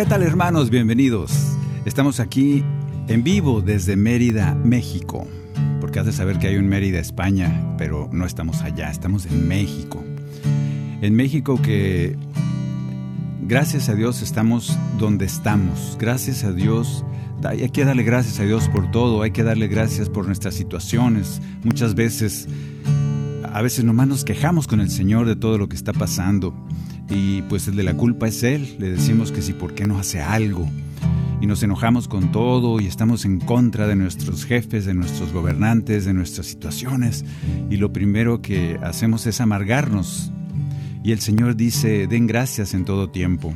¿Qué tal hermanos? Bienvenidos. Estamos aquí en vivo desde Mérida, México. Porque has de saber que hay un Mérida, España, pero no estamos allá, estamos en México. En México que, gracias a Dios, estamos donde estamos. Gracias a Dios, hay que darle gracias a Dios por todo, hay que darle gracias por nuestras situaciones. Muchas veces a veces nomás nos quejamos con el Señor de todo lo que está pasando y pues el de la culpa es Él. Le decimos que si, ¿por qué no hace algo? Y nos enojamos con todo y estamos en contra de nuestros jefes, de nuestros gobernantes, de nuestras situaciones. Y lo primero que hacemos es amargarnos. Y el Señor dice, den gracias en todo tiempo.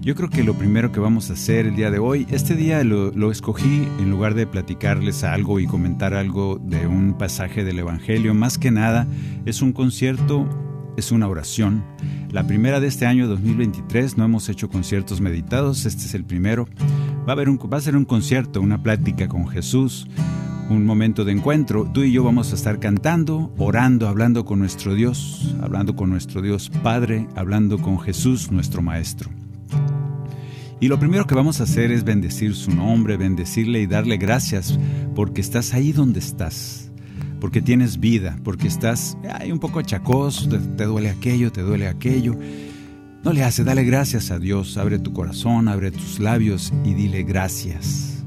Yo creo que lo primero que vamos a hacer el día de hoy, este día lo, lo escogí en lugar de platicarles algo y comentar algo de un pasaje del Evangelio, más que nada es un concierto, es una oración. La primera de este año 2023, no hemos hecho conciertos meditados, este es el primero. Va a, haber un, va a ser un concierto, una plática con Jesús, un momento de encuentro. Tú y yo vamos a estar cantando, orando, hablando con nuestro Dios, hablando con nuestro Dios Padre, hablando con Jesús, nuestro Maestro. Y lo primero que vamos a hacer es bendecir su nombre, bendecirle y darle gracias porque estás ahí donde estás, porque tienes vida, porque estás ay, un poco achacoso, te, duele aquello, te duele aquello. No le hace, dale gracias a Dios, abre tu corazón, abre tus labios y dile gracias.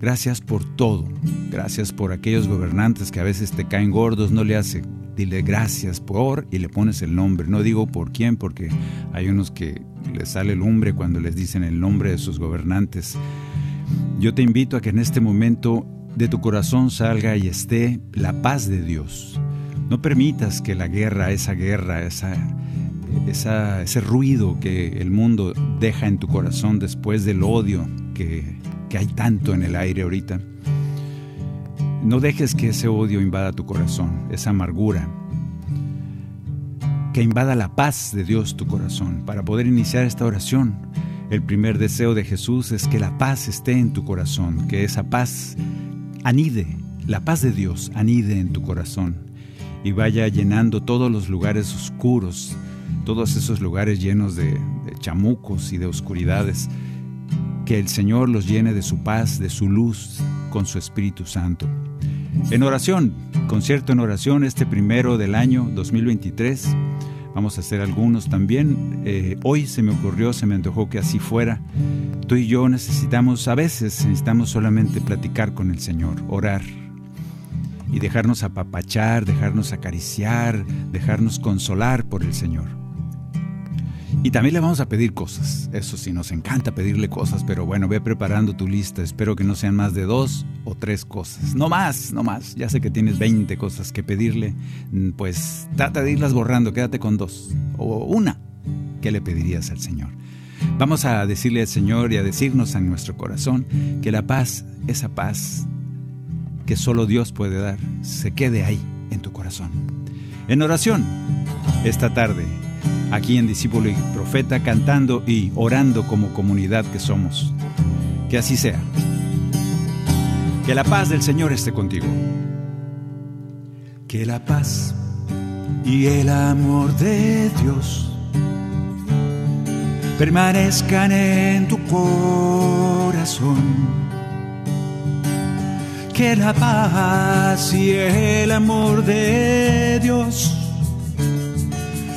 Gracias por todo, gracias por aquellos gobernantes que a veces te caen gordos, no le hace, dile gracias por y le pones el nombre. No digo por quién, porque hay unos que les sale lumbre cuando les dicen el nombre de sus gobernantes. Yo te invito a que en este momento de tu corazón salga y esté la paz de Dios. No permitas que la guerra, esa guerra, esa, ese ruido que el mundo deja en tu corazón después del odio que, que hay tanto en el aire ahorita. No dejes que ese odio invada tu corazón, esa amargura, que invada la paz de Dios tu corazón. Para poder iniciar esta oración, el primer deseo de Jesús es que la paz esté en tu corazón, que esa paz anide, la paz de Dios anide en tu corazón y vaya llenando todos los lugares oscuros, todos esos lugares llenos de, chamucos y de oscuridades. Que el Señor los llene de su paz, de su luz, con su Espíritu Santo. En oración, concierto en oración este primero del año 2023. Vamos a hacer algunos también. Eh, hoy se me ocurrió, se me antojó que así fuera. Tú y yo necesitamos, a veces necesitamos solamente platicar con el Señor, orar y dejarnos apapachar, dejarnos acariciar, dejarnos consolar por el Señor. Y también le vamos a pedir cosas. Eso sí, nos encanta pedirle cosas, pero bueno, ve preparando tu lista. Espero que no sean más de dos o tres cosas. No más, no más. Ya sé que tienes 20 cosas que pedirle. Mm, Pues trata de irlas borrando, quédate con dos o una. ¿Qué le pedirías al Señor? Vamos a decirle al Señor y a decirnos en nuestro corazón que la paz, esa paz que solo Dios puede dar, se quede ahí en tu corazón. En oración, esta tarde, aquí en Discípulo y Profeta, cantando y orando como comunidad que somos. Que así sea. Que la paz del Señor esté contigo. Que la paz y el amor de Dios permanezcan en tu corazón. Que la paz y el amor de Dios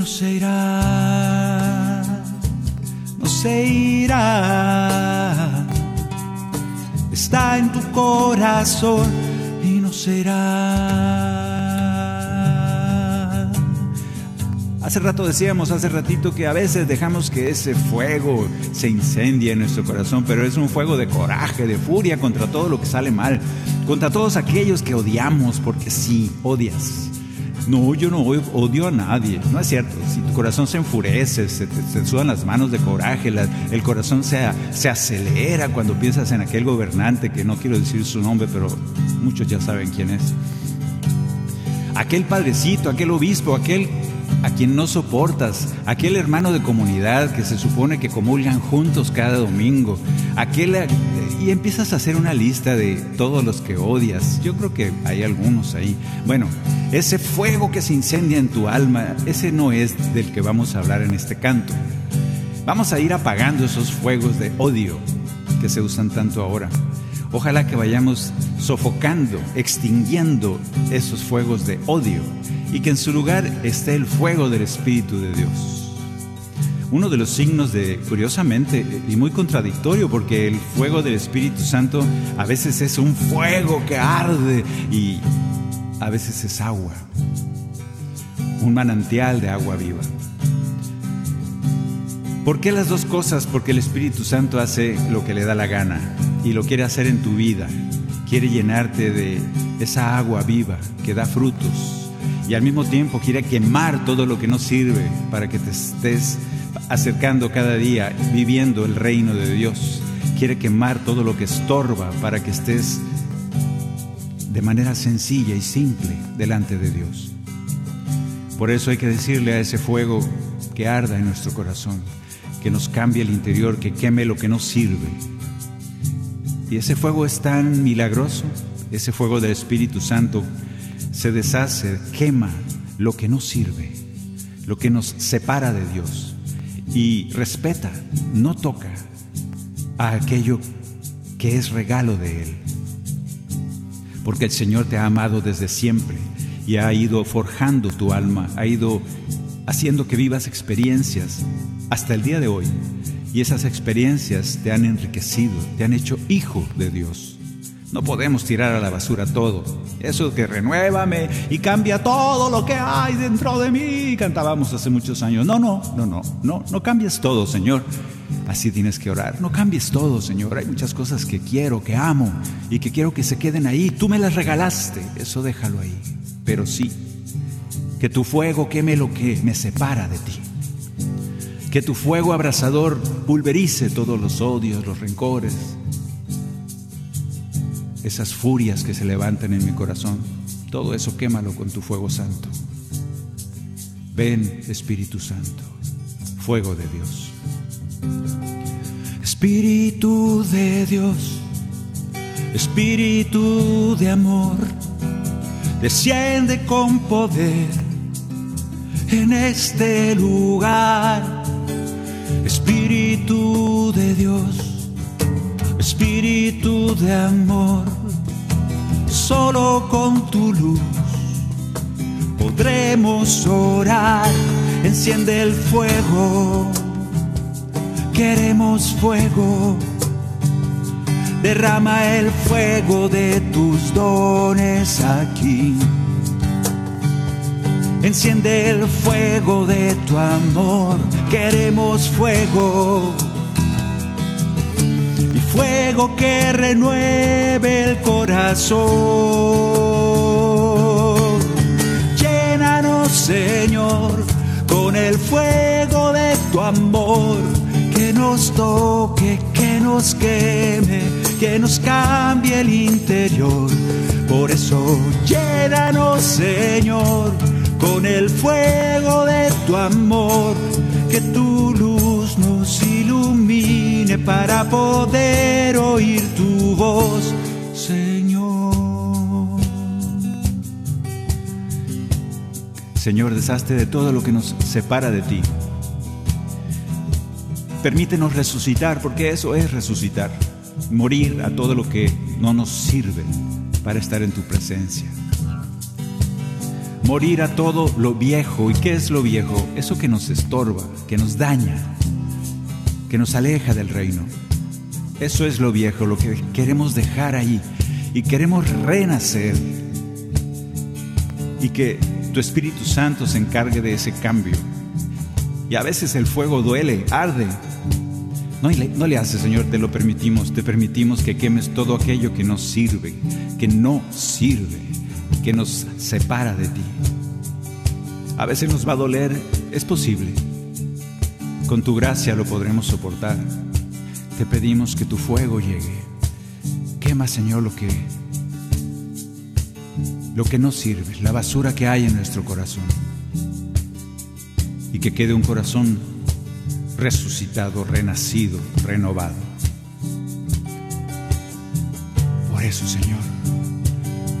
no se irá. No se irá. Está en tu corazón y no será. Hace rato decíamos, hace ratito, que a veces dejamos que ese fuego se incendie en nuestro corazón, pero es un fuego de coraje, de furia contra todo lo que sale mal, contra todos aquellos que odiamos, porque sí, odias. No, yo no odio a nadie, no es cierto. Si tu corazón se enfurece, se te sudan las manos de coraje, el corazón se, se acelera cuando piensas en aquel gobernante, que no quiero decir su nombre, pero muchos ya saben quién es. Aquel padrecito, aquel obispo, aquel a quien no soportas, aquel hermano de comunidad que se supone que comulgan juntos cada domingo, aquel y empiezas a hacer una lista de todos los que odias. Yo creo que hay algunos ahí. Bueno, ese fuego que se incendia en tu alma, ese no es del que vamos a hablar en este canto. Vamos a ir apagando esos fuegos de odio que se usan tanto ahora. Ojalá que vayamos sofocando, extinguiendo esos fuegos de odio y que en su lugar esté el fuego del Espíritu de Dios. Uno de los signos de, curiosamente, y muy contradictorio, porque el fuego del Espíritu Santo a veces es un fuego que arde y a veces es agua, un manantial de agua viva. ¿Por qué las dos cosas? Porque el Espíritu Santo hace lo que le da la gana y lo quiere hacer en tu vida. Quiere llenarte de esa agua viva que da frutos y al mismo tiempo quiere quemar todo lo que no sirve para que te estés acercando cada día, viviendo el reino de Dios. Quiere quemar todo lo que estorba para que estés de manera sencilla y simple delante de Dios. Por eso hay que decirle a ese fuego que arda en nuestro corazón, que nos cambie el interior, que queme lo que no sirve. Y ese fuego es tan milagroso, ese fuego del Espíritu Santo se deshace, quema lo que no sirve, lo que nos separa de Dios y respeta, no toca a aquello que es regalo de Él. Porque el Señor te ha amado desde siempre y ha ido forjando tu alma, ha ido haciendo que vivas experiencias hasta el día de hoy. Y esas experiencias te han enriquecido, te han hecho hijo de Dios. No podemos tirar a la basura todo. Eso que renuévame y cambia todo lo que hay dentro de mí. Cantábamos hace muchos años. No, no, no, no, no, no cambies todo, Señor. Así tienes que orar. No cambies todo, Señor. Hay muchas cosas que quiero, que amo y que quiero que se queden ahí. Tú me las regalaste. Eso déjalo ahí. Pero sí, que tu fuego queme lo que me separa de ti. Que tu fuego abrasador pulverice todos los odios, los rencores, esas furias que se levantan en mi corazón. Todo eso quémalo con tu fuego santo. Ven, Espíritu Santo, fuego de Dios. Espíritu de Dios, Espíritu de amor, desciende con poder en este lugar. Espíritu de Dios, Espíritu de amor, solo con tu luz podremos orar. Enciende el fuego, queremos fuego. Derrama el fuego de tus dones aquí. Enciende el fuego de tu amor, queremos fuego. Y fuego que renueve el corazón. Llénanos, Señor, con el fuego de tu amor. Que nos toque, que nos queme, que nos cambie el interior. Por eso llénanos, Señor, con el fuego de tu amor, que tu luz nos ilumine para poder oír tu voz, Señor. Señor, deshazte de todo lo que nos separa de ti. Permítenos resucitar, porque eso es resucitar. Morir a todo lo que no nos sirve para estar en tu presencia. Morir a todo lo viejo. ¿Y qué es lo viejo? Eso que nos estorba, que nos daña, que nos aleja del reino. Eso es lo viejo, lo que queremos dejar ahí. Y queremos renacer. Y que tu Espíritu Santo se encargue de ese cambio. Y a veces el fuego duele, arde, no, no le haces, Señor, te lo permitimos. Te permitimos que quemes todo aquello que no sirve, que no sirve, que nos separa de ti. A veces nos va a doler, es posible. Con tu gracia lo podremos soportar. Te pedimos que tu fuego llegue. Quema, Señor, lo que lo que no sirve, la basura que hay en nuestro corazón. Y que quede un corazón resucitado, renacido, renovado. Por eso, Señor,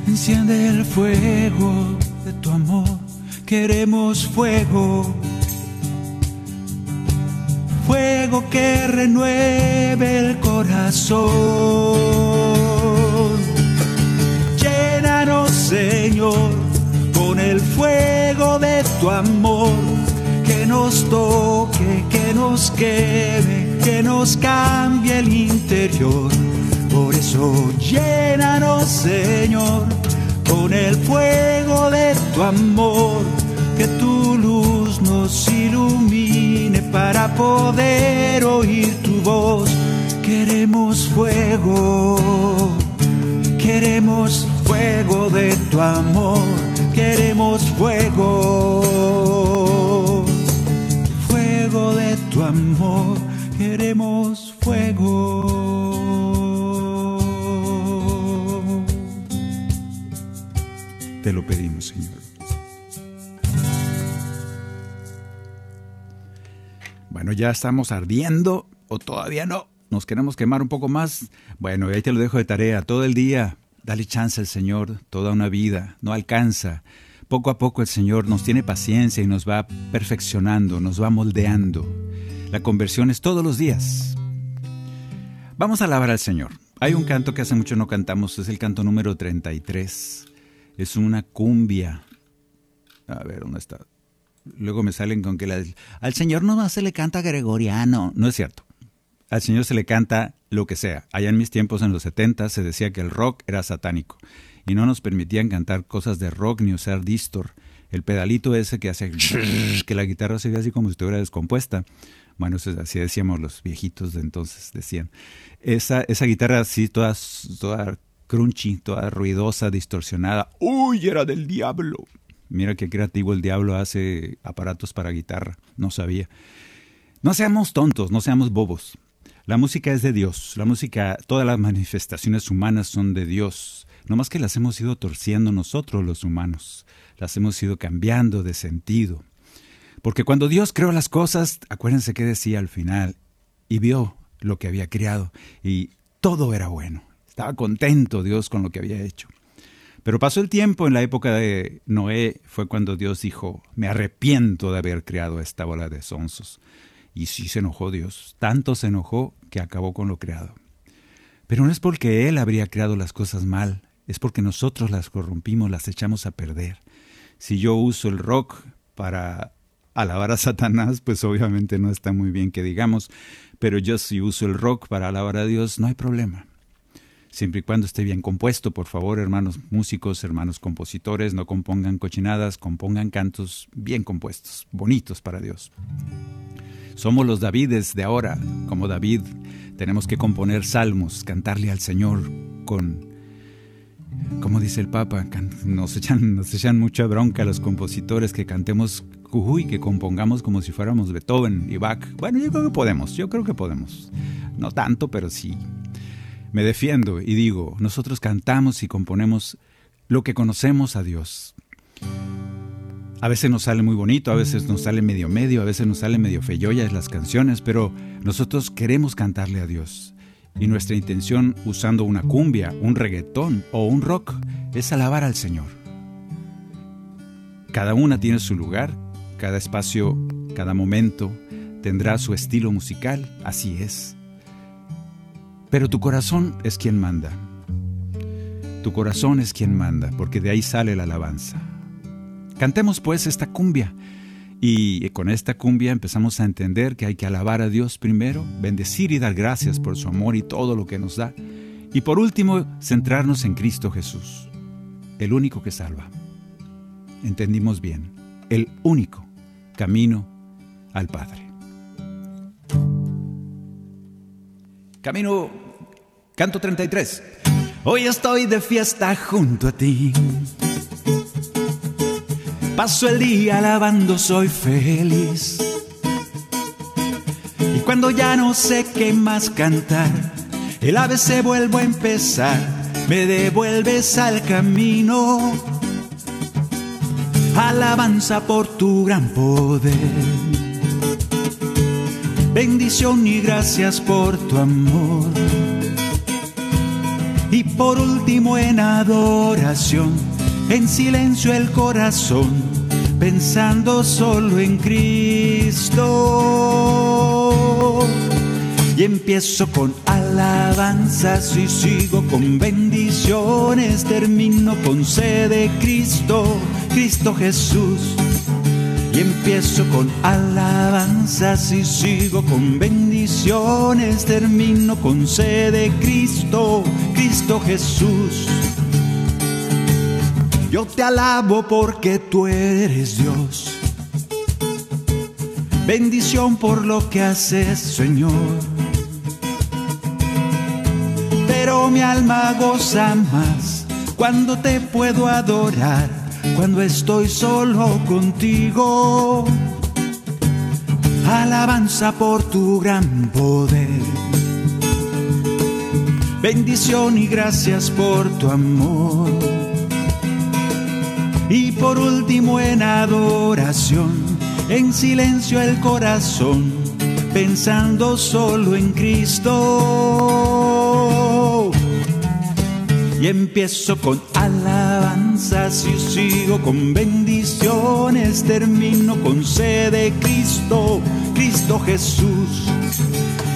enciende el fuego de tu amor. Queremos fuego, fuego que renueve el corazón. Llénanos, Señor, con el fuego de tu amor que nos toque, que nos queme, que nos cambie el interior. Por eso llénanos, Señor, con el fuego de tu amor, que tu luz nos ilumine para poder oír tu voz. Queremos fuego, queremos fuego de tu amor, queremos fuego de tu amor, queremos fuego. Te lo pedimos, Señor. Bueno, ya estamos ardiendo o todavía no. Nos queremos quemar un poco más. Bueno, ahí te lo dejo de tarea. Todo el día, dale chance al Señor, toda una vida. No alcanza poco a poco el Señor nos tiene paciencia y nos va perfeccionando, nos va moldeando. La conversión es todos los días. Vamos a alabar al Señor. Hay un canto que hace mucho no cantamos, es el canto número 33. Es una cumbia. A ver, ¿dónde está? Luego me salen con que la, al Señor no se le canta gregoriano. No es cierto. Al Señor se le canta lo que sea. Allá en mis tiempos, en los 70, se decía que el rock era satánico y no nos permitían cantar cosas de rock ni usar distor. El pedalito ese que hace que la guitarra se ve así como si estuviera descompuesta. Bueno, así decíamos los viejitos de entonces, decían. Esa, esa guitarra así, toda, toda crunchy, toda ruidosa, distorsionada. ¡Uy, era del diablo! Mira qué creativo el diablo hace aparatos para guitarra. No sabía. No seamos tontos, no seamos bobos. La música es de Dios. La música, todas las manifestaciones humanas son de Dios. No más que las hemos ido torciendo nosotros los humanos, las hemos ido cambiando de sentido. Porque cuando Dios creó las cosas, acuérdense que decía al final, y vio lo que había creado, y todo era bueno. Estaba contento Dios con lo que había hecho. Pero pasó el tiempo, en la época de Noé fue cuando Dios dijo, me arrepiento de haber creado esta bola de sonsos. Y sí se enojó Dios, tanto se enojó que acabó con lo creado. Pero no es porque Él habría creado las cosas mal, es porque nosotros las corrompimos, las echamos a perder. Si yo uso el rock para alabar a Satanás, pues obviamente no está muy bien que digamos, pero yo si uso el rock para alabar a Dios, no hay problema. Siempre y cuando esté bien compuesto, por favor, hermanos músicos, hermanos compositores, no compongan cochinadas, compongan cantos bien compuestos, bonitos para Dios. Somos los Davides de ahora, como David, tenemos que componer salmos, cantarle al Señor con como dice el Papa, nos echan, nos echan mucha bronca a los compositores que cantemos y que compongamos como si fuéramos Beethoven y Bach. Bueno, yo creo que podemos, yo creo que podemos. no tanto, pero sí. Me defiendo y digo, nosotros cantamos y componemos lo que conocemos a Dios. A veces nos sale muy bonito, a veces nos sale medio medio, a veces nos sale medio feyoyas las canciones, pero nosotros queremos cantarle a Dios. Y nuestra intención usando una cumbia, un reggaetón o un rock es alabar al Señor. Cada una tiene su lugar, cada espacio, cada momento tendrá su estilo musical, así es. Pero tu corazón es quien manda. Tu corazón es quien manda, porque de ahí sale la alabanza. Cantemos pues esta cumbia. Y con esta cumbia empezamos a entender que hay que alabar a Dios primero, bendecir y dar gracias por su amor y todo lo que nos da. Y por último, centrarnos en Cristo Jesús, el único que salva. Entendimos bien, el único camino al Padre. Camino, canto 33. Hoy estoy de fiesta junto a ti Paso el día alabando, soy feliz. Y cuando ya no sé qué más cantar, el ave se vuelvo a empezar, me devuelves al camino. Alabanza por tu gran poder. Bendición y gracias por tu amor. Y por último en adoración, en silencio el corazón pensando solo en Cristo. Y empiezo con alabanzas y sigo con bendiciones, termino con sede Cristo, Cristo Jesús. Y empiezo con alabanzas y sigo con bendiciones, termino con sede Cristo, Cristo Jesús. Yo te alabo porque tú eres Dios. Bendición por lo que haces, Señor. Pero mi alma goza más cuando te puedo adorar, cuando estoy solo contigo. Alabanza por tu gran poder. Bendición y gracias por tu amor y por último en adoración, en silencio el corazón, pensando solo en Cristo. Y empiezo con alabanzas y sigo con bendiciones, termino con sede Cristo, Cristo Jesús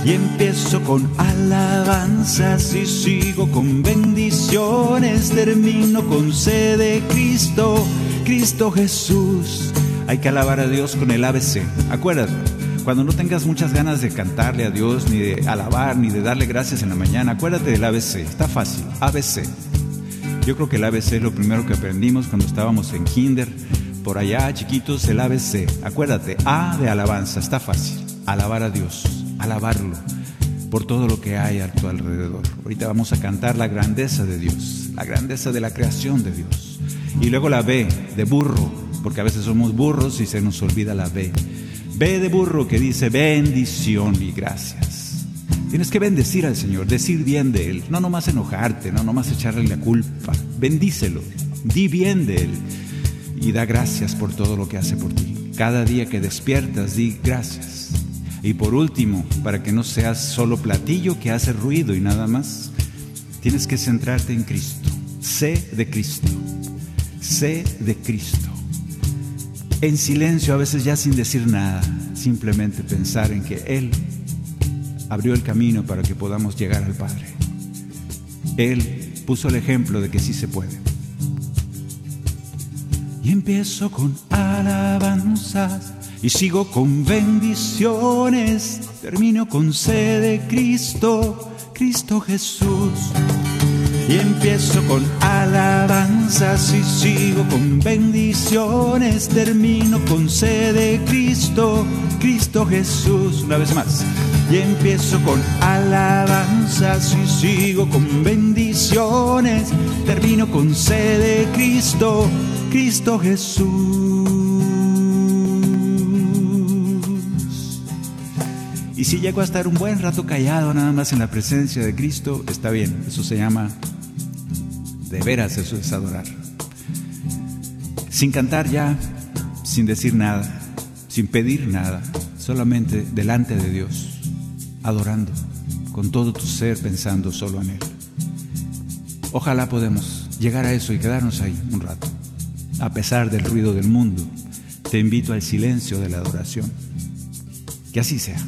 y empiezo con alabanzas y sigo con bendiciones, termino con sede Cristo, Cristo Jesús. Hay que alabar a Dios con el ABC. Acuérdate, cuando no tengas muchas ganas de cantarle a Dios, ni de alabar, ni de darle gracias en la mañana, acuérdate del ABC. Está fácil, ABC. Yo creo que el ABC es lo primero que aprendimos cuando estábamos en kinder. Por allá, chiquitos, el ABC. Acuérdate, A de alabanza, está fácil. Alabar a Dios alabarlo por todo lo que hay a tu alrededor. Ahorita vamos a cantar la grandeza de Dios, la grandeza de la creación de Dios. Y luego la B de burro, porque a veces somos burros y se nos olvida la B. B de burro que dice bendición y gracias. Tienes que bendecir al Señor, decir bien de Él, no nomás enojarte, no nomás echarle la culpa. Bendícelo, di bien de Él y da gracias por todo lo que hace por ti. Cada día que despiertas, di gracias. Y por último, para que no seas solo platillo que hace ruido y nada más, tienes que centrarte en Cristo. Sé de Cristo. Sé de Cristo. En silencio, a veces ya sin decir nada, simplemente pensar en que Él abrió el camino para que podamos llegar al Padre. Él puso el ejemplo de que sí se puede. Y empiezo con alabanzas y sigo con bendiciones, termino con sede Cristo, Cristo Jesús. Y empiezo con alabanzas y sigo con bendiciones, termino con sede Cristo, Cristo Jesús. Una vez más. Y empiezo con alabanzas y sigo con bendiciones, termino con sede Cristo, Cristo Jesús. Y si llego a estar un buen rato callado nada más en la presencia de Cristo, está bien. Eso se llama, de veras, eso es adorar. Sin cantar ya, sin decir nada, sin pedir nada, solamente delante de Dios, adorando, con todo tu ser pensando solo en Él. Ojalá podemos llegar a eso y quedarnos ahí un rato, a pesar del ruido del mundo. Te invito al silencio de la adoración. Que así sea.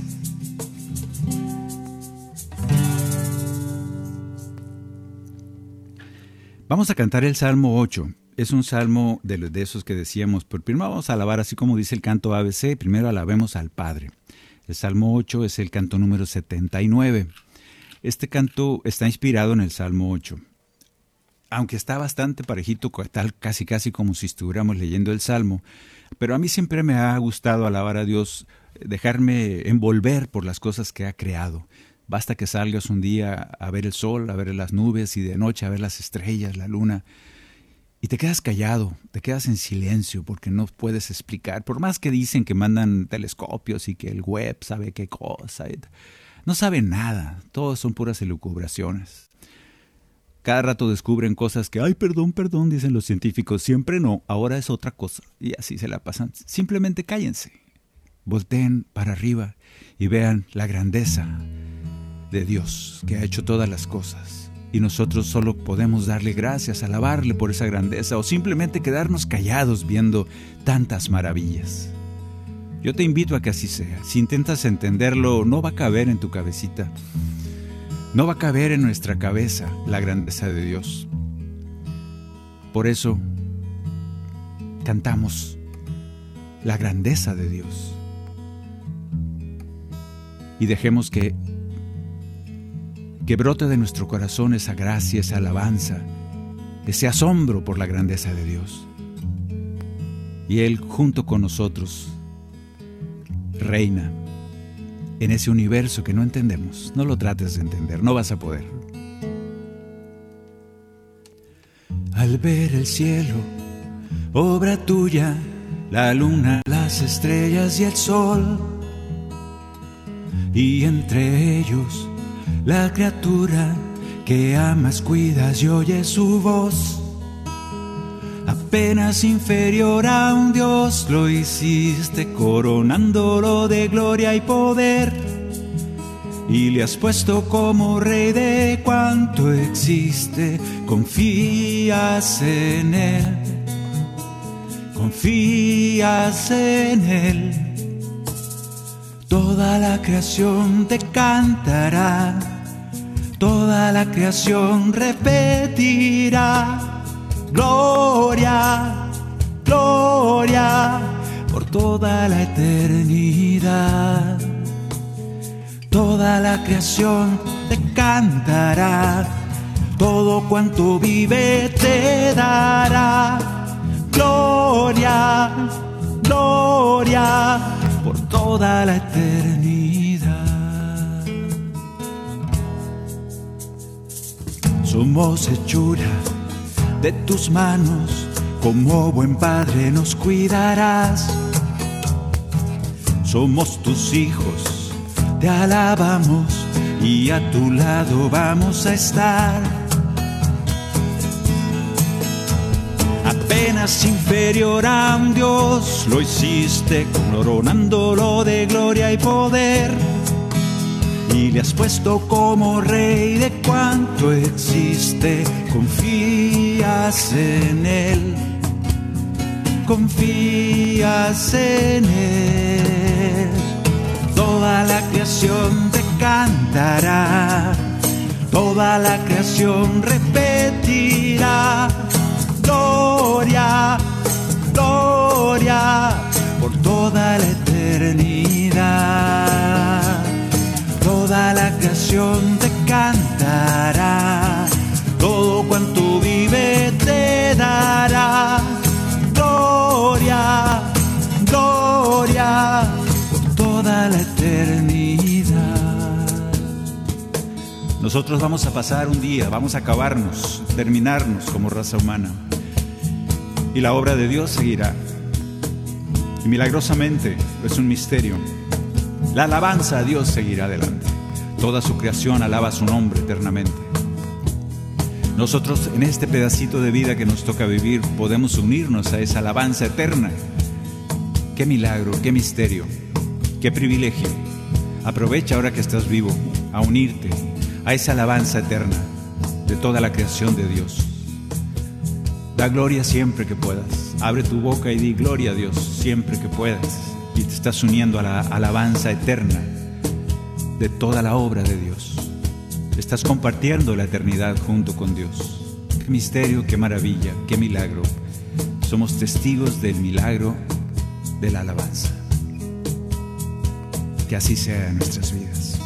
Vamos a cantar el Salmo 8. Es un salmo de, de esos que decíamos, pero primero vamos a alabar así como dice el canto ABC, primero alabemos al Padre. El Salmo 8 es el canto número 79. Este canto está inspirado en el Salmo 8. Aunque está bastante parejito, tal casi casi como si estuviéramos leyendo el Salmo, pero a mí siempre me ha gustado alabar a Dios, dejarme envolver por las cosas que ha creado. Basta que salgas un día a ver el sol, a ver las nubes y de noche a ver las estrellas, la luna, y te quedas callado, te quedas en silencio porque no puedes explicar. Por más que dicen que mandan telescopios y que el web sabe qué cosa, no saben nada, todos son puras elucubraciones. Cada rato descubren cosas que, ay, perdón, perdón, dicen los científicos, siempre no, ahora es otra cosa. Y así se la pasan. Simplemente cállense, volteen para arriba y vean la grandeza de Dios que ha hecho todas las cosas. Y nosotros solo podemos darle gracias, alabarle por esa grandeza o simplemente quedarnos callados viendo tantas maravillas. Yo te invito a que así sea. Si intentas entenderlo, no va a caber en tu cabecita. No va a caber en nuestra cabeza la grandeza de Dios. Por eso cantamos la grandeza de Dios. Y dejemos que que brote de nuestro corazón esa gracia, esa alabanza, ese asombro por la grandeza de Dios. Y Él junto con nosotros reina en ese universo que no entendemos. No lo trates de entender, no vas a poder. Al ver el cielo, obra tuya, la luna, las estrellas y el sol, y entre ellos la criatura que amas, cuidas y oyes su voz. Apenas inferior a un Dios lo hiciste coronándolo de gloria y poder. Y le has puesto como rey de cuanto existe, confías en él, confías en él. Toda la creación te cantará toda la creación repetirá, gloria, gloria, por toda la eternidad. Toda la creación te cantará, todo cuanto vive te dará, gloria, gloria, por toda la eternidad. Somos hechura de tus manos, como buen padre nos cuidarás. Somos tus hijos, te alabamos y a tu lado vamos a estar. Apenas inferior a un Dios, lo hiciste coronándolo de gloria y poder y le has puesto como rey de cuanto existe. Confías en él, confías en él. Toda la creación te cantará, toda la creación repetirá. Gloria, gloria por toda la eternidad toda la creación te cantará, todo cuanto vive te dará. Gloria, gloria, por toda la eternidad. Nosotros vamos a pasar un día, vamos a acabarnos, terminarnos como raza humana. Y la obra de Dios seguirá. Y milagrosamente, es un misterio La alabanza a Dios seguirá adelante. Toda su creación alaba su nombre eternamente. Nosotros en este pedacito de vida que nos toca vivir podemos unirnos a esa alabanza eterna. Qué milagro, qué misterio, qué privilegio. Aprovecha ahora que estás vivo a unirte a esa alabanza eterna de toda la creación de Dios. Da gloria siempre que puedas. Abre tu boca y di gloria a Dios siempre que puedas. Y te estás uniendo a la alabanza eterna de toda la obra de Dios. Estás compartiendo la eternidad junto con Dios. Qué misterio, qué maravilla, qué milagro. Somos testigos del milagro de la alabanza. Que así sea en nuestras vidas.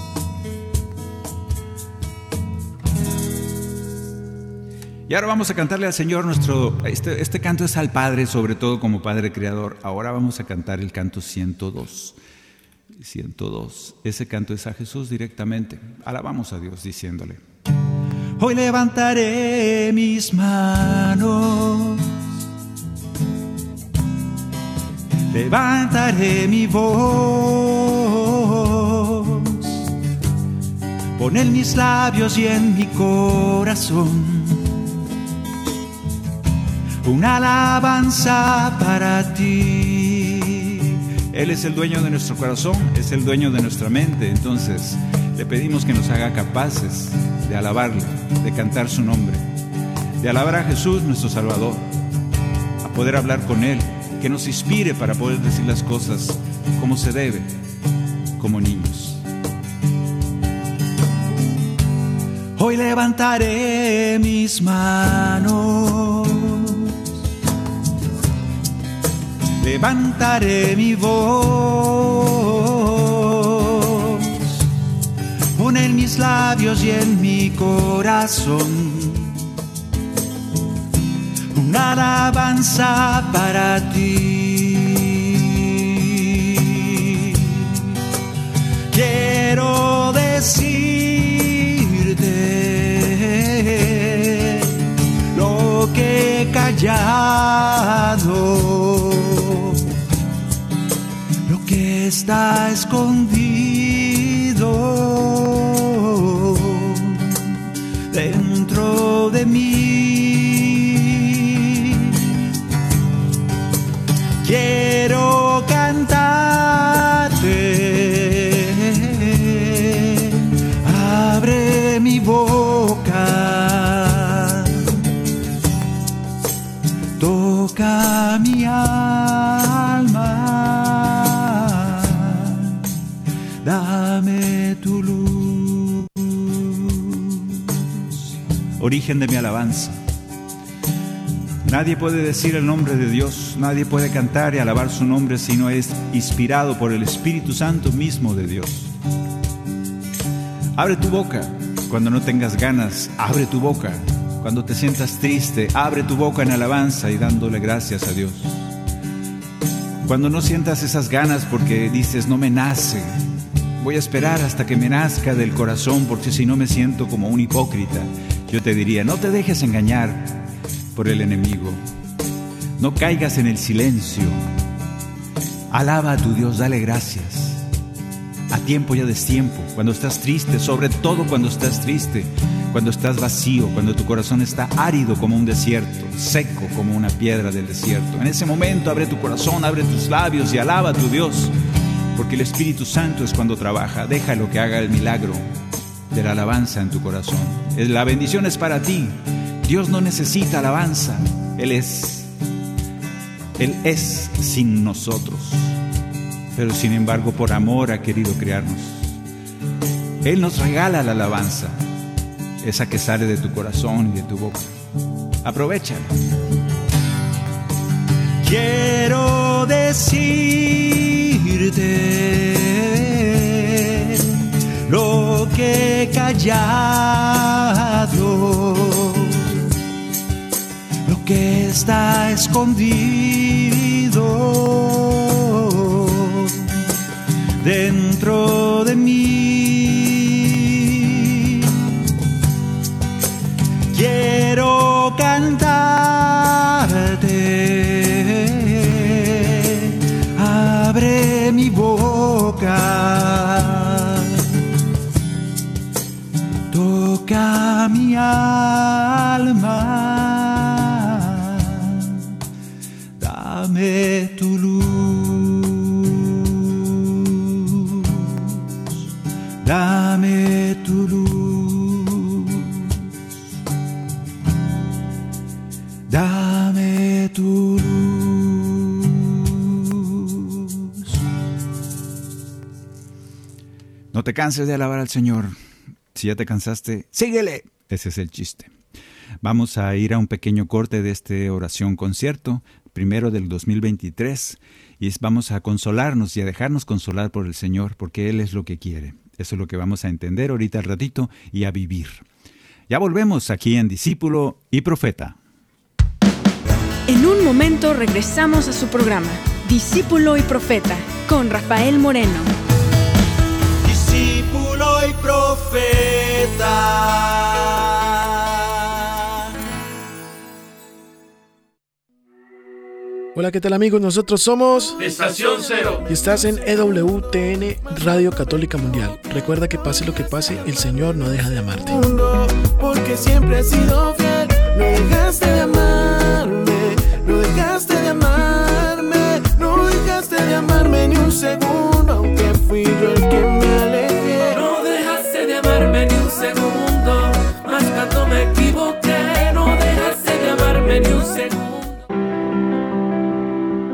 Y ahora vamos a cantarle al Señor nuestro, este, este canto es al Padre, sobre todo como Padre Creador. Ahora vamos a cantar el canto 102. 102. Ese canto es a Jesús directamente. Alabamos a Dios diciéndole. Hoy levantaré mis manos. Levantaré mi voz. Pon en mis labios y en mi corazón una alabanza para ti. Él es el dueño de nuestro corazón, es el dueño de nuestra mente. Entonces le pedimos que nos haga capaces de alabarle, de cantar su nombre, de alabar a Jesús nuestro Salvador, a poder hablar con Él, que nos inspire para poder decir las cosas como se debe, como niños. Hoy levantaré mis manos levantaré mi voz, pon en mis labios y en mi corazón una alabanza para ti. Quiero decirte lo que he callado está escondido dentro de mí. Alabanza. Nadie puede decir el nombre de Dios, nadie puede cantar y alabar su nombre si no es inspirado por el Espíritu Santo mismo de Dios. Abre tu boca cuando no tengas ganas, abre tu boca. Cuando te sientas triste, abre tu boca en alabanza y dándole gracias a Dios. Cuando no sientas esas ganas porque dices, no me nace, voy a esperar hasta que me nazca del corazón porque si no me siento como un hipócrita. Yo te diría, no te dejes engañar por el enemigo. No caigas en el silencio. Alaba a tu Dios, dale gracias. A tiempo y a destiempo, cuando estás triste, sobre todo cuando estás triste, cuando estás vacío, cuando tu corazón está árido como un desierto, seco como una piedra del desierto. En ese momento abre tu corazón, abre tus labios y alaba a tu Dios porque el Espíritu Santo es cuando trabaja. Déjalo que haga el milagro de la alabanza en tu corazón. La bendición es para ti. Dios no necesita alabanza. Él es. Él es sin nosotros. Pero sin embargo, por amor ha querido crearnos. Él nos regala la alabanza, esa que sale de tu corazón y de tu boca. Aprovechala. Quiero decirte lo que he callado, lo que está escondido alma. Dame tu luz, dame tu luz, dame tu luz. No te canses de alabar al Señor. Si ya te cansaste, síguele. Ese es el chiste. Vamos a ir a un pequeño corte de este oración concierto, primero del 2023, y vamos a consolarnos y a dejarnos consolar por el Señor, porque Él es lo que quiere. Eso es lo que vamos a entender ahorita al ratito y a vivir. Ya volvemos aquí en Discípulo y Profeta. En un momento regresamos a su programa, Discípulo y Profeta, con Rafael Moreno. Hola, ¿qué tal amigos? Nosotros somos Estación Cero. y estás en EWTN Radio Católica Mundial. Recuerda que pase lo que pase, el Señor no deja de amarte. porque siempre has sido fiel. No dejaste de amarme, no dejaste de amarme, no dejaste de amarme ni un segundo, aunque fui yo el que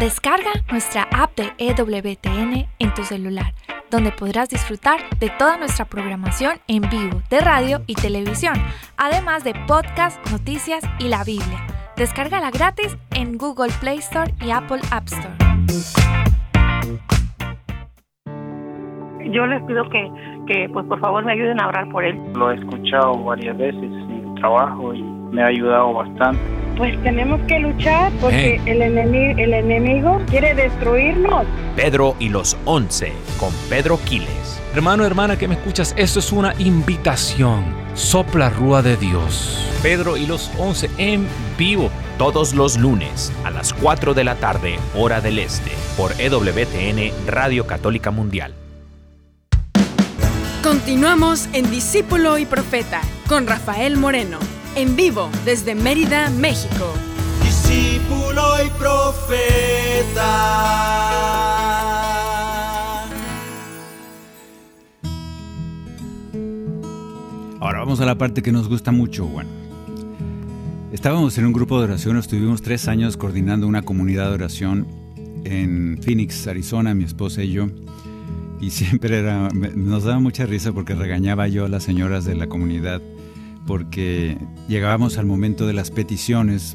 Descarga nuestra app de EWTN en tu celular, donde podrás disfrutar de toda nuestra programación en vivo de radio y televisión, además de podcast, noticias y la Biblia. Descárgala gratis en Google Play Store y Apple App Store. yo les pido que, que pues por favor me ayuden a orar por él. Lo he escuchado varias veces en el trabajo y me ha ayudado bastante. Pues tenemos que luchar porque el, enemigo, el enemigo quiere destruirnos. Pedro y los Once con Pedro Quiles. Hermano, hermana que me escuchas, esto es una invitación. Sopla Rúa de Dios. Pedro y los Once en vivo. Todos los lunes a las 4 de la tarde, hora del este, por EWTN Radio Católica Mundial. Continuamos en Discípulo y Profeta con Rafael Moreno, en vivo desde Mérida, México. Discípulo y Profeta. Ahora vamos a la parte que nos gusta mucho. Bueno, estábamos en un grupo de oración, estuvimos tres años coordinando una comunidad de oración en Phoenix, Arizona, mi esposa y yo. Y siempre era, nos daba mucha risa porque regañaba yo a las señoras de la comunidad porque llegábamos al momento de las peticiones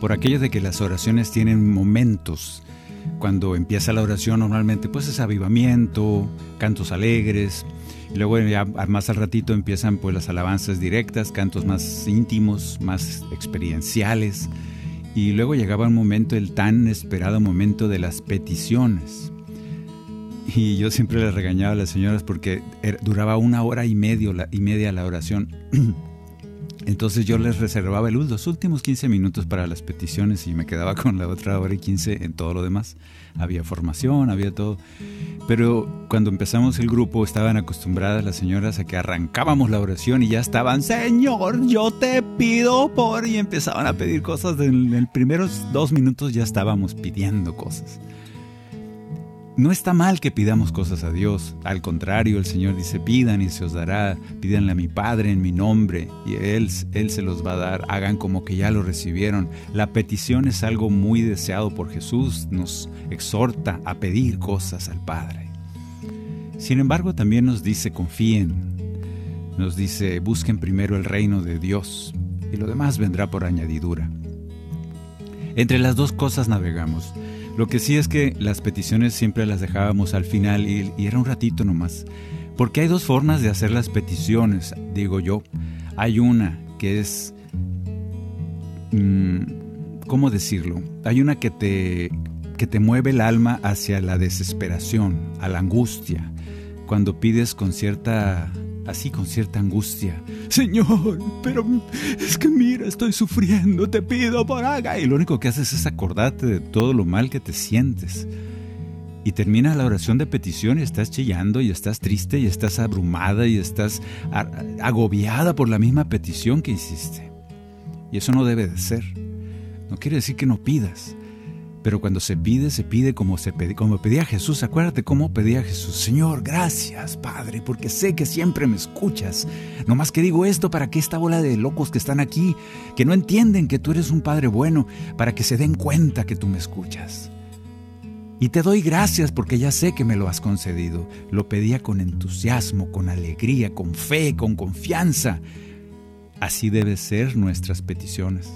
por aquello de que las oraciones tienen momentos. Cuando empieza la oración normalmente pues es avivamiento, cantos alegres, y luego ya más al ratito empiezan pues las alabanzas directas, cantos más íntimos, más experienciales, y luego llegaba un momento, el tan esperado momento de las peticiones. Y yo siempre les regañaba a las señoras porque duraba una hora y, medio, la, y media la oración. Entonces yo les reservaba el, los últimos 15 minutos para las peticiones y me quedaba con la otra hora y 15 en todo lo demás. Había formación, había todo. Pero cuando empezamos el grupo estaban acostumbradas las señoras a que arrancábamos la oración y ya estaban, Señor, yo te pido por... Y empezaban a pedir cosas. En los primeros dos minutos ya estábamos pidiendo cosas. No está mal que pidamos cosas a Dios. Al contrario, el Señor dice, pidan y se os dará. Pídanle a mi Padre en mi nombre y Él, Él se los va a dar. Hagan como que ya lo recibieron. La petición es algo muy deseado por Jesús. Nos exhorta a pedir cosas al Padre. Sin embargo, también nos dice, confíen. Nos dice, busquen primero el reino de Dios y lo demás vendrá por añadidura. Entre las dos cosas navegamos. Lo que sí es que las peticiones siempre las dejábamos al final y, era un ratito nomás. Porque hay dos formas de hacer las peticiones, digo yo. Hay una que es, mm, ¿cómo decirlo? Hay una que te, que te mueve el alma hacia la desesperación, a la angustia, cuando pides con cierta así con cierta angustia. Señor, pero es que mira, estoy sufriendo, te pido por haga. Y lo único que haces es acordarte de todo lo mal que te sientes. Y terminas la oración de petición y estás chillando y estás triste y estás abrumada y estás agobiada por la misma petición que hiciste. Y eso no debe de ser. No quiere decir que no pidas. Pero cuando se pide, se pide como, se pedía, como pedía Jesús. Acuérdate cómo pedía Jesús. Señor, gracias, Padre, porque sé que siempre me escuchas. No más que digo esto para que esta bola de locos que están aquí, que no entienden que tú eres un Padre bueno, para que se den cuenta que tú me escuchas. Y te doy gracias porque ya sé que me lo has concedido. Lo pedía con entusiasmo, con alegría, con fe, con confianza. Así deben ser nuestras peticiones.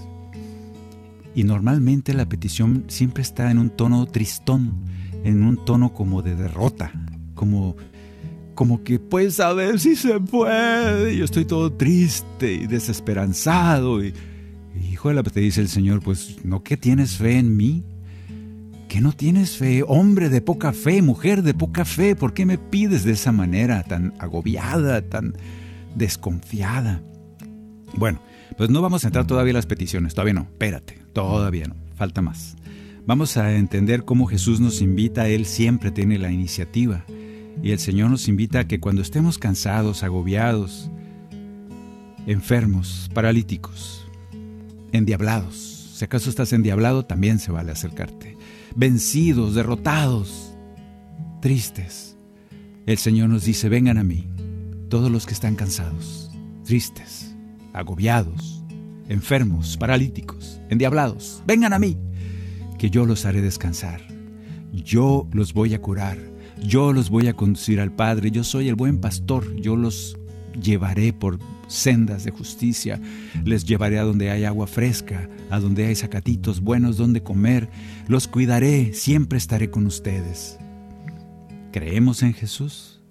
Y normalmente la petición siempre está en un tono tristón, en un tono como de derrota, como, como que pues a ver si se puede. Yo estoy todo triste y desesperanzado. Y, hijo de la te dice el Señor, pues no que tienes fe en mí, que no tienes fe, hombre de poca fe, mujer de poca fe, ¿por qué me pides de esa manera tan agobiada, tan desconfiada? Bueno, pues no vamos a entrar todavía en las peticiones, todavía no, espérate, todavía no, falta más. Vamos a entender cómo Jesús nos invita, Él siempre tiene la iniciativa. Y el Señor nos invita a que cuando estemos cansados, agobiados, enfermos, paralíticos, endiablados, si acaso estás endiablado, también se vale acercarte, vencidos, derrotados, tristes, el Señor nos dice, vengan a mí, todos los que están cansados, tristes, agobiados, enfermos, paralíticos, endiablados, vengan a mí, que yo los haré descansar. Yo los voy a curar, yo los voy a conducir al Padre, yo soy el buen pastor, yo los llevaré por sendas de justicia, les llevaré a donde hay agua fresca, a donde hay sacatitos buenos donde comer, los cuidaré, siempre estaré con ustedes. ¿Creemos en Jesús?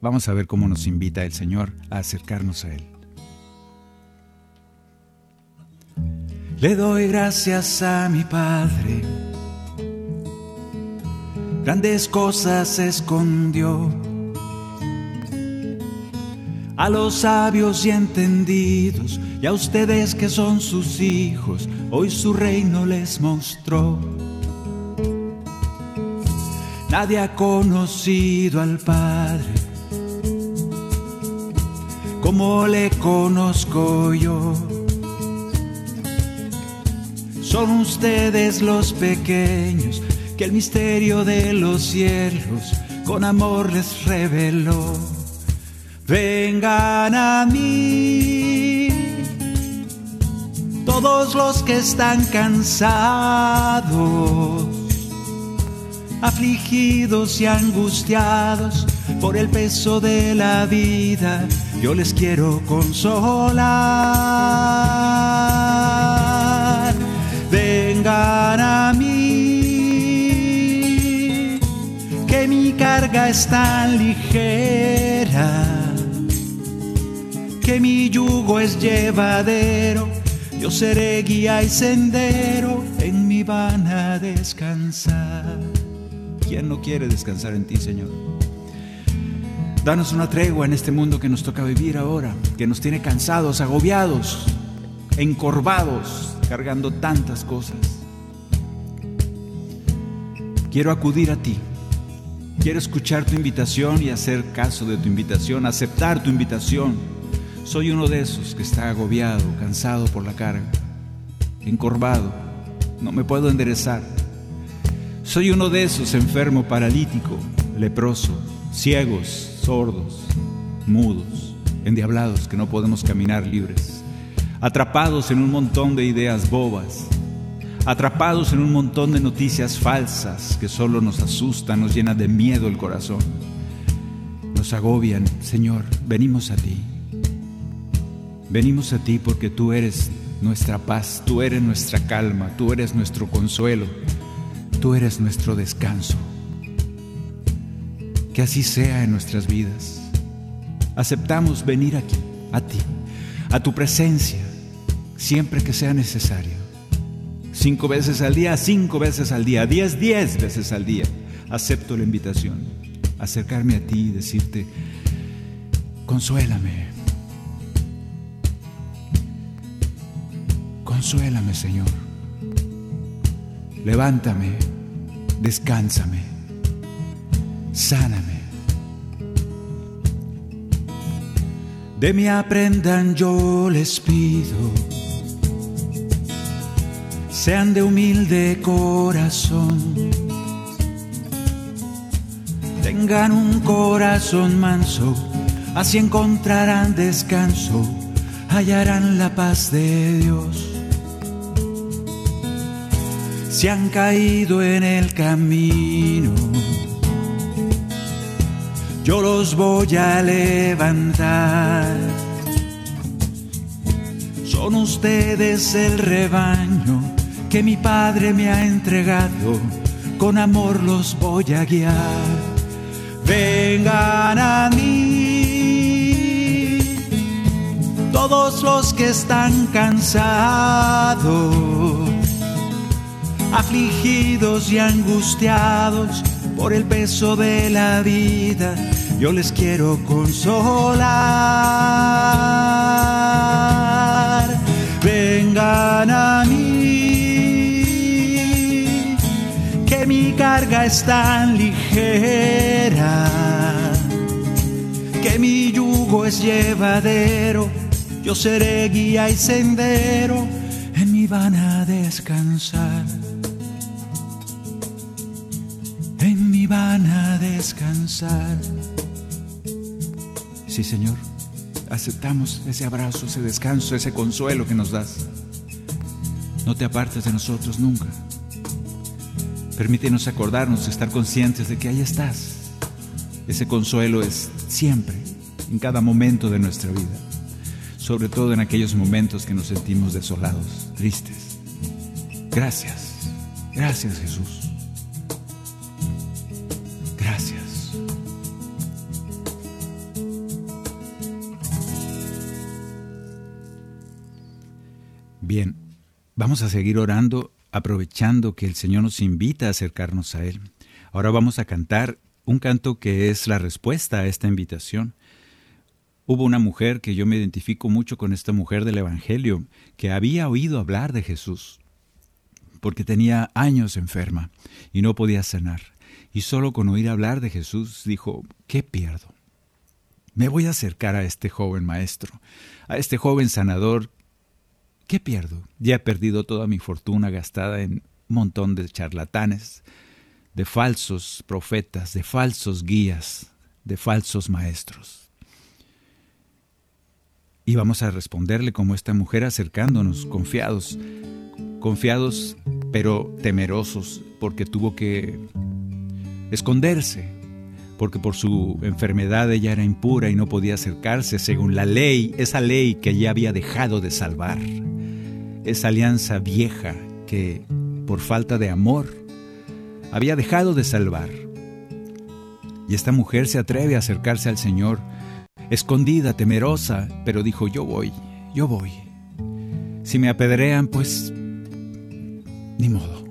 Vamos a ver cómo nos invita el Señor a acercarnos a Él. Le doy gracias a mi Padre. Grandes cosas escondió. A los sabios y entendidos y a ustedes que son sus hijos, hoy su reino les mostró. Nadie ha conocido al Padre como le conozco yo son ustedes los pequeños que el misterio de los cielos con amor les reveló. Vengan a mí, todos los que están cansados, afligidos y angustiados por el peso de la vida, yo les quiero consolar vengan a mí, que mi carga es tan ligera, que mi yugo es llevadero, yo seré guía y sendero, en mi van a descansar. ¿Quién no quiere descansar en ti, Señor? Danos una tregua en este mundo que nos toca vivir ahora, que nos tiene cansados, agobiados, encorvados, cargando tantas cosas. Quiero acudir a ti. Quiero escuchar tu invitación y hacer caso de tu invitación, aceptar tu invitación. Soy uno de esos que está agobiado, cansado por la carga, encorvado, no me puedo enderezar. Soy uno de esos enfermo, paralítico, leproso, ciegos, sordos, mudos, endiablados que no podemos caminar libres atrapados en un montón de ideas bobas, atrapados en un montón de noticias falsas que solo nos asustan, nos llenan de miedo el corazón, nos agobian. Señor, venimos a ti. Venimos a ti porque tú eres nuestra paz, tú eres nuestra calma, tú eres nuestro consuelo, tú eres nuestro descanso. Que así sea en nuestras vidas. Aceptamos venir aquí, a ti a tu presencia siempre que sea necesario. Cinco veces al día, cinco veces al día, diez, diez veces al día. Acepto la invitación, acercarme a ti y decirte, consuélame. Consuélame, Señor. Levántame, descánsame, sáname. De mí aprendan yo les pido, sean de humilde corazón, tengan un corazón manso, así encontrarán descanso, hallarán la paz de Dios. Se han caído en el camino yo los voy a levantar. Son ustedes el rebaño que mi Padre me ha entregado, con amor los voy a guiar. Vengan a mí, todos los que están cansados, afligidos y angustiados por el peso de la vida yo les quiero consolar. Vengan a carga es tan ligera, que mi yugo es llevadero, yo seré guía y sendero, en mi van a descansar. En mi van a descansar. Sí, Señor, aceptamos ese abrazo, ese descanso, ese consuelo que nos das. No te apartes de nosotros nunca. Permítenos acordarnos, estar conscientes de que ahí estás. Ese consuelo es siempre, en cada momento de nuestra vida, sobre todo en aquellos momentos que nos sentimos desolados, tristes. Gracias, gracias Jesús. Bien, vamos a seguir orando aprovechando que el Señor nos invita a acercarnos a Él. Ahora vamos a cantar un canto que es la respuesta a esta invitación. Hubo una mujer que yo me identifico mucho con esta mujer del Evangelio, que había oído hablar de Jesús, porque tenía años enferma y no podía sanar. Y solo con oír hablar de Jesús dijo, ¿qué pierdo? Me voy a acercar a este joven maestro, a este joven sanador ¿Qué pierdo? Ya he perdido toda mi fortuna gastada en un montón de charlatanes, de falsos profetas, de falsos guías, de falsos maestros. Y vamos a responderle como esta mujer acercándonos, confiados, confiados pero temerosos, porque tuvo que esconderse, porque por su enfermedad ella era impura y no podía acercarse según la ley, esa ley que ella había dejado de salvar esa alianza vieja que, por falta de amor, había dejado de salvar. Y esta mujer se atreve a acercarse al Señor, escondida, temerosa, pero dijo, yo voy, yo voy. Si me apedrean, pues, ni modo.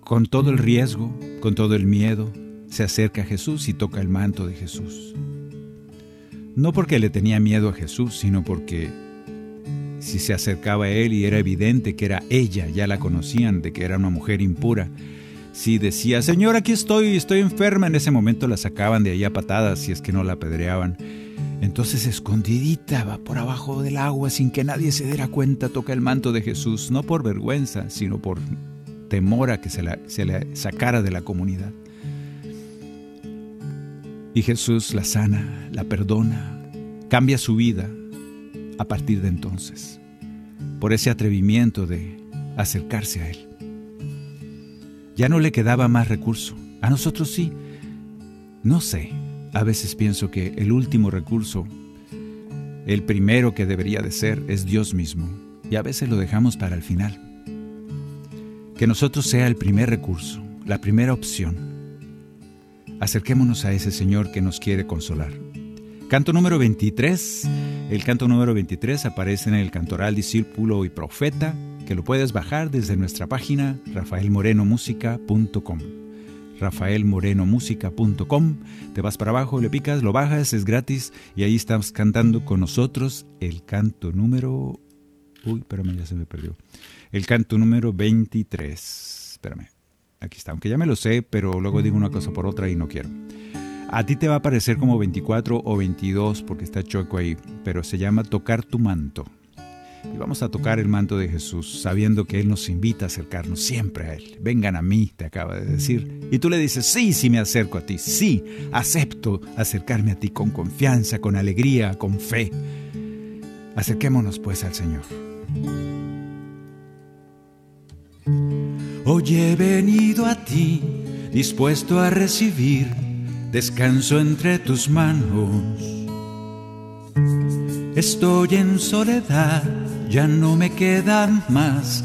Con todo el riesgo, con todo el miedo, se acerca a Jesús y toca el manto de Jesús. No porque le tenía miedo a Jesús, sino porque si se acercaba a él y era evidente que era ella, ya la conocían, de que era una mujer impura. Si decía, Señor, aquí estoy, estoy enferma, en ese momento la sacaban de allá patadas si es que no la apedreaban. Entonces escondidita va por abajo del agua sin que nadie se diera cuenta, toca el manto de Jesús, no por vergüenza, sino por temor a que se la, se la sacara de la comunidad. Y Jesús la sana, la perdona, cambia su vida, a partir de entonces, por ese atrevimiento de acercarse a Él. Ya no le quedaba más recurso. A nosotros sí. No sé, a veces pienso que el último recurso, el primero que debería de ser, es Dios mismo. Y a veces lo dejamos para el final. Que nosotros sea el primer recurso, la primera opción. Acerquémonos a ese Señor que nos quiere consolar. Canto número 23 El canto número 23 aparece en el Cantoral Discípulo y Profeta, que lo puedes bajar desde nuestra página rafaelmorenomusica.com. rafaelmorenomusica.com. Te vas para abajo, le picas, lo bajas, es gratis y ahí estás cantando con nosotros el canto número... Uy, espérame, ya se me perdió. El canto número 23. Espérame. Aquí está, aunque ya me lo sé, pero luego digo una cosa por otra y no quiero. A ti te va a parecer como 24 o 22 porque está choco ahí, pero se llama tocar tu manto. Y vamos a tocar el manto de Jesús, sabiendo que Él nos invita a acercarnos siempre a Él. Vengan a mí, te acaba de decir. Y tú le dices, sí, sí me acerco a ti, sí, acepto acercarme a ti con confianza, con alegría, con fe. Acerquémonos pues al Señor. Hoy he venido a ti, dispuesto a recibir descanso entre tus manos. Estoy en soledad, ya no me quedan más,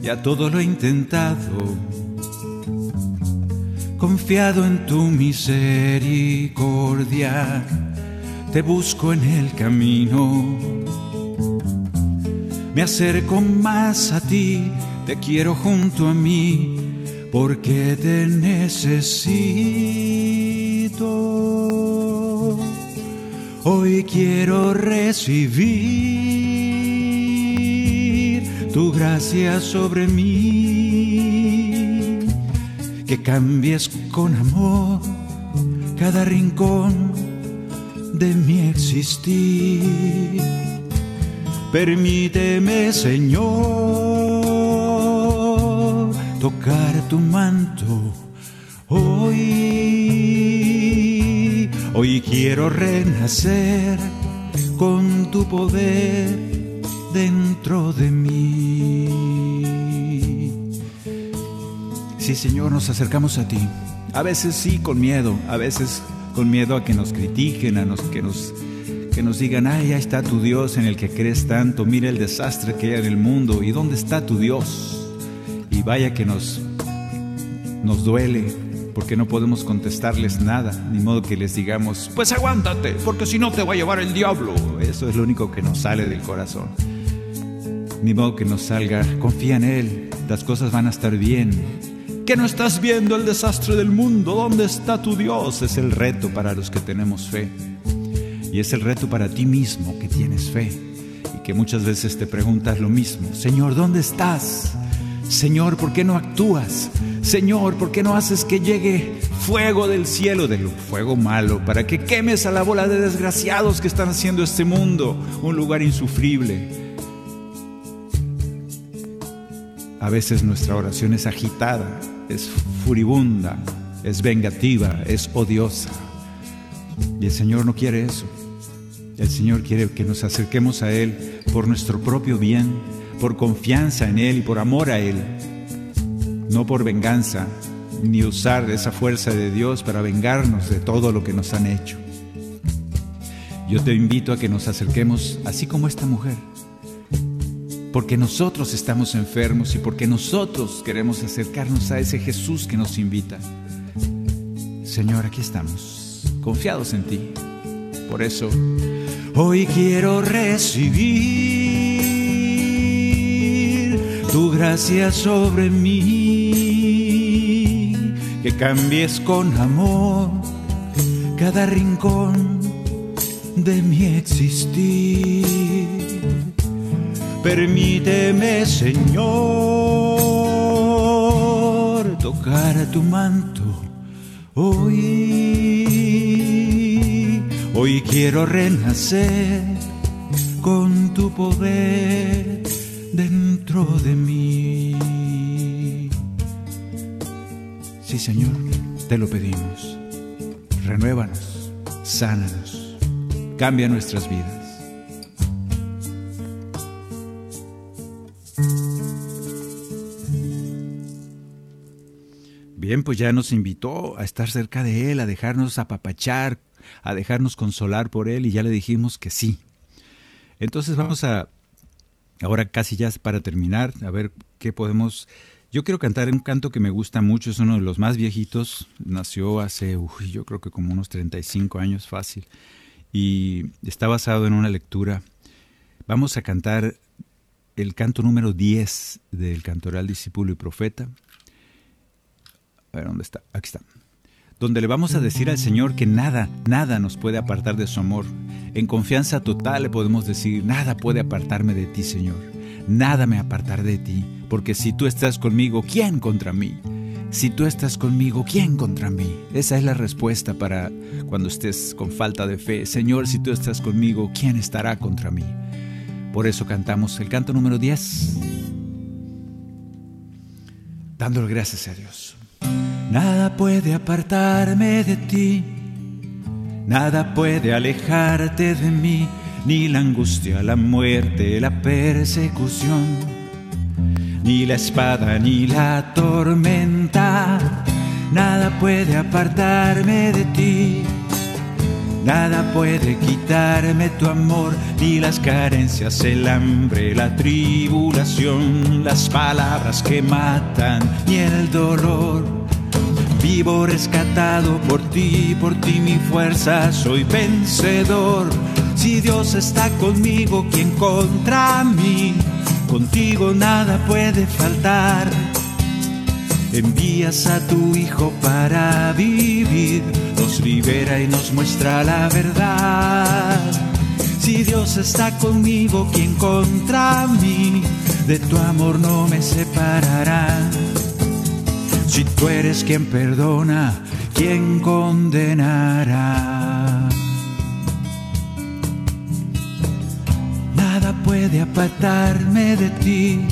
ya todo lo he intentado. Confiado en tu misericordia, te busco en el camino. Me acerco más a ti, te quiero junto a mí, porque te necesito. Hoy quiero recibir tu gracia sobre mí, que cambies con amor cada rincón de mi existir. Permíteme, Señor, tocar tu manto hoy. Hoy quiero renacer con tu poder dentro de mí. Sí, Señor, nos acercamos a ti. A veces sí con miedo, a veces con miedo a que nos critiquen, a nos, que, nos, que nos digan, ay, ahí está tu Dios en el que crees tanto, mira el desastre que hay en el mundo, ¿y dónde está tu Dios? Y vaya que nos, nos duele, porque no podemos contestarles nada, ni modo que les digamos, pues aguántate, porque si no te va a llevar el diablo. Eso es lo único que nos sale del corazón. Ni modo que nos salga, confía en Él, las cosas van a estar bien. Que no estás viendo el desastre del mundo, ¿dónde está tu Dios? Es el reto para los que tenemos fe. Y es el reto para ti mismo que tienes fe y que muchas veces te preguntas lo mismo, Señor, ¿dónde estás? Señor, ¿por qué no actúas? Señor, ¿por qué no haces que llegue fuego del cielo, del fuego malo, para que quemes a la bola de desgraciados que están haciendo este mundo un lugar insufrible? A veces nuestra oración es agitada, es furibunda, es vengativa, es odiosa. Y el Señor no quiere eso. El Señor quiere que nos acerquemos a Él por nuestro propio bien, por confianza en Él y por amor a Él no por venganza, ni usar esa fuerza de Dios para vengarnos de todo lo que nos han hecho. Yo te invito a que nos acerquemos así como esta mujer, porque nosotros estamos enfermos y porque nosotros queremos acercarnos a ese Jesús que nos invita. Señor, aquí estamos, confiados en ti. Por eso, hoy quiero recibir tu gracia sobre mí que cambies con amor cada rincón de mi existir. Permíteme, Señor, tocar tu manto hoy. Hoy quiero renacer con tu poder dentro de mí. Sí, Señor, te lo pedimos. Renuévanos, sánanos, cambia nuestras vidas. Bien, pues ya nos invitó a estar cerca de Él, a dejarnos apapachar, a dejarnos consolar por Él y ya le dijimos que sí. Entonces vamos a, ahora casi ya para terminar, a ver qué podemos yo quiero cantar un canto que me gusta mucho, es uno de los más viejitos, nació hace, yo creo que como unos 35 años fácil, y está basado en una lectura. Vamos a cantar el canto número 10 del Cantoral Discípulo y Profeta. A ver, ¿dónde está? Aquí está. Donde le vamos a decir al Señor que nada, nada nos puede apartar de su amor. En confianza total le podemos decir, nada puede apartarme de ti, Señor. Nada me apartará de ti, porque si tú estás conmigo, ¿quién contra mí? Si tú estás conmigo, ¿quién contra mí? Esa es la respuesta para cuando estés con falta de fe. Señor, si tú estás conmigo, ¿quién estará contra mí? Por eso cantamos el canto número 10, dándole gracias a Dios. Nada puede apartarme de ti, nada puede alejarte de mí, ni la angustia, la muerte, la persecución, ni la espada, ni la tormenta, nada puede apartarme de ti. Nada puede quitarme tu amor, ni las carencias, el hambre, la tribulación, las palabras que matan, ni el dolor. Vivo rescatado por ti, por ti mi fuerza, soy vencedor. Si Dios está conmigo, ¿quién contra mí? Contigo nada puede faltar. Envías a tu Hijo para vivir, nos libera y nos muestra la verdad. Si Dios está conmigo, ¿quién contra mí? De tu amor no me separará. Si tú eres quien perdona, ¿quién condenará? Nada puede apartarme de ti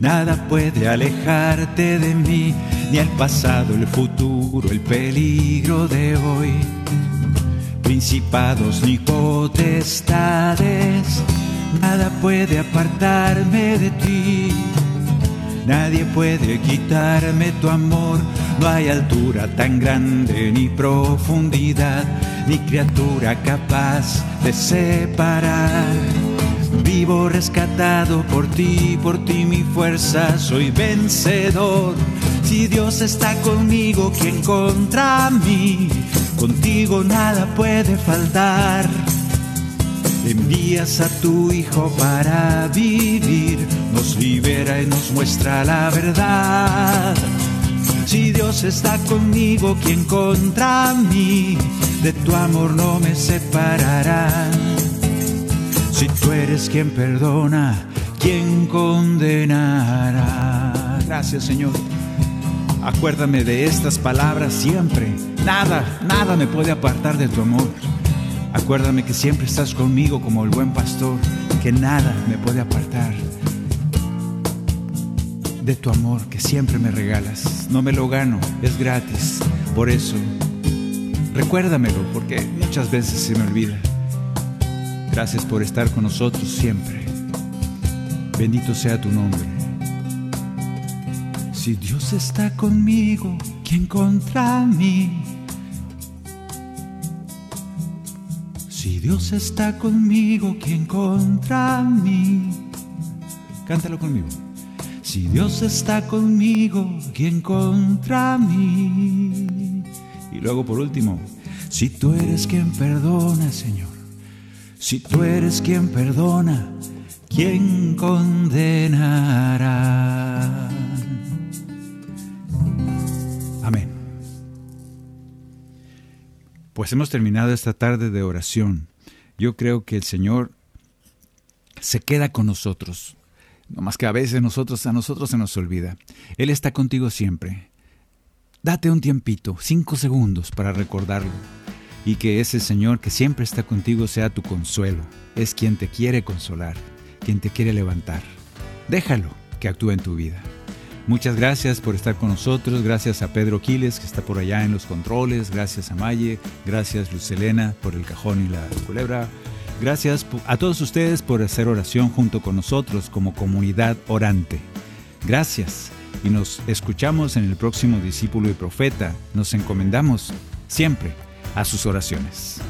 Nada puede alejarte de mí, ni el pasado, el futuro, el peligro de hoy. Principados ni potestades, nada puede apartarme de ti. Nadie puede quitarme tu amor, no hay altura tan grande ni profundidad, ni criatura capaz de separar Vivo rescatado por ti, por ti mi fuerza, soy vencedor. Si Dios está conmigo, ¿quién contra mí? Contigo nada puede faltar. Envías a tu Hijo para vivir, nos libera y nos muestra la verdad. Si Dios está conmigo, ¿quién contra mí? De tu amor no me separará. Si tú eres quien perdona, ¿quién condenará? Gracias Señor. Acuérdame de estas palabras siempre. Nada, nada me puede apartar de tu amor. Acuérdame que siempre estás conmigo como el buen pastor, que nada me puede apartar de tu amor que siempre me regalas. No me lo gano, es gratis. Por eso, recuérdamelo, porque muchas veces se me olvida. Gracias por estar con nosotros siempre. Bendito sea tu nombre. Si Dios está conmigo, ¿quién contra mí? Si Dios está conmigo, ¿quién contra mí? Cántalo conmigo. Si Dios está conmigo, ¿quién contra mí? Y luego por último, si tú eres quien perdona, Señor. Si tú eres quien perdona, ¿quién condenará? Pues hemos terminado esta tarde de oración. Yo creo que el Señor se queda con nosotros. No más que a veces nosotros, a nosotros se nos olvida. Él está contigo siempre. Date un tiempito, cinco segundos para recordarlo y que ese Señor que siempre está contigo sea tu consuelo. Es quien te quiere consolar, quien te quiere levantar. Déjalo que actúe en tu vida. Muchas gracias por estar con nosotros, gracias a Pedro Quiles que está por allá en los controles, gracias a Maye, gracias Lucelena por el cajón y la culebra, gracias a todos ustedes por hacer oración junto con nosotros como comunidad orante. Gracias y nos escuchamos en el próximo discípulo y profeta. Nos encomendamos siempre a sus oraciones.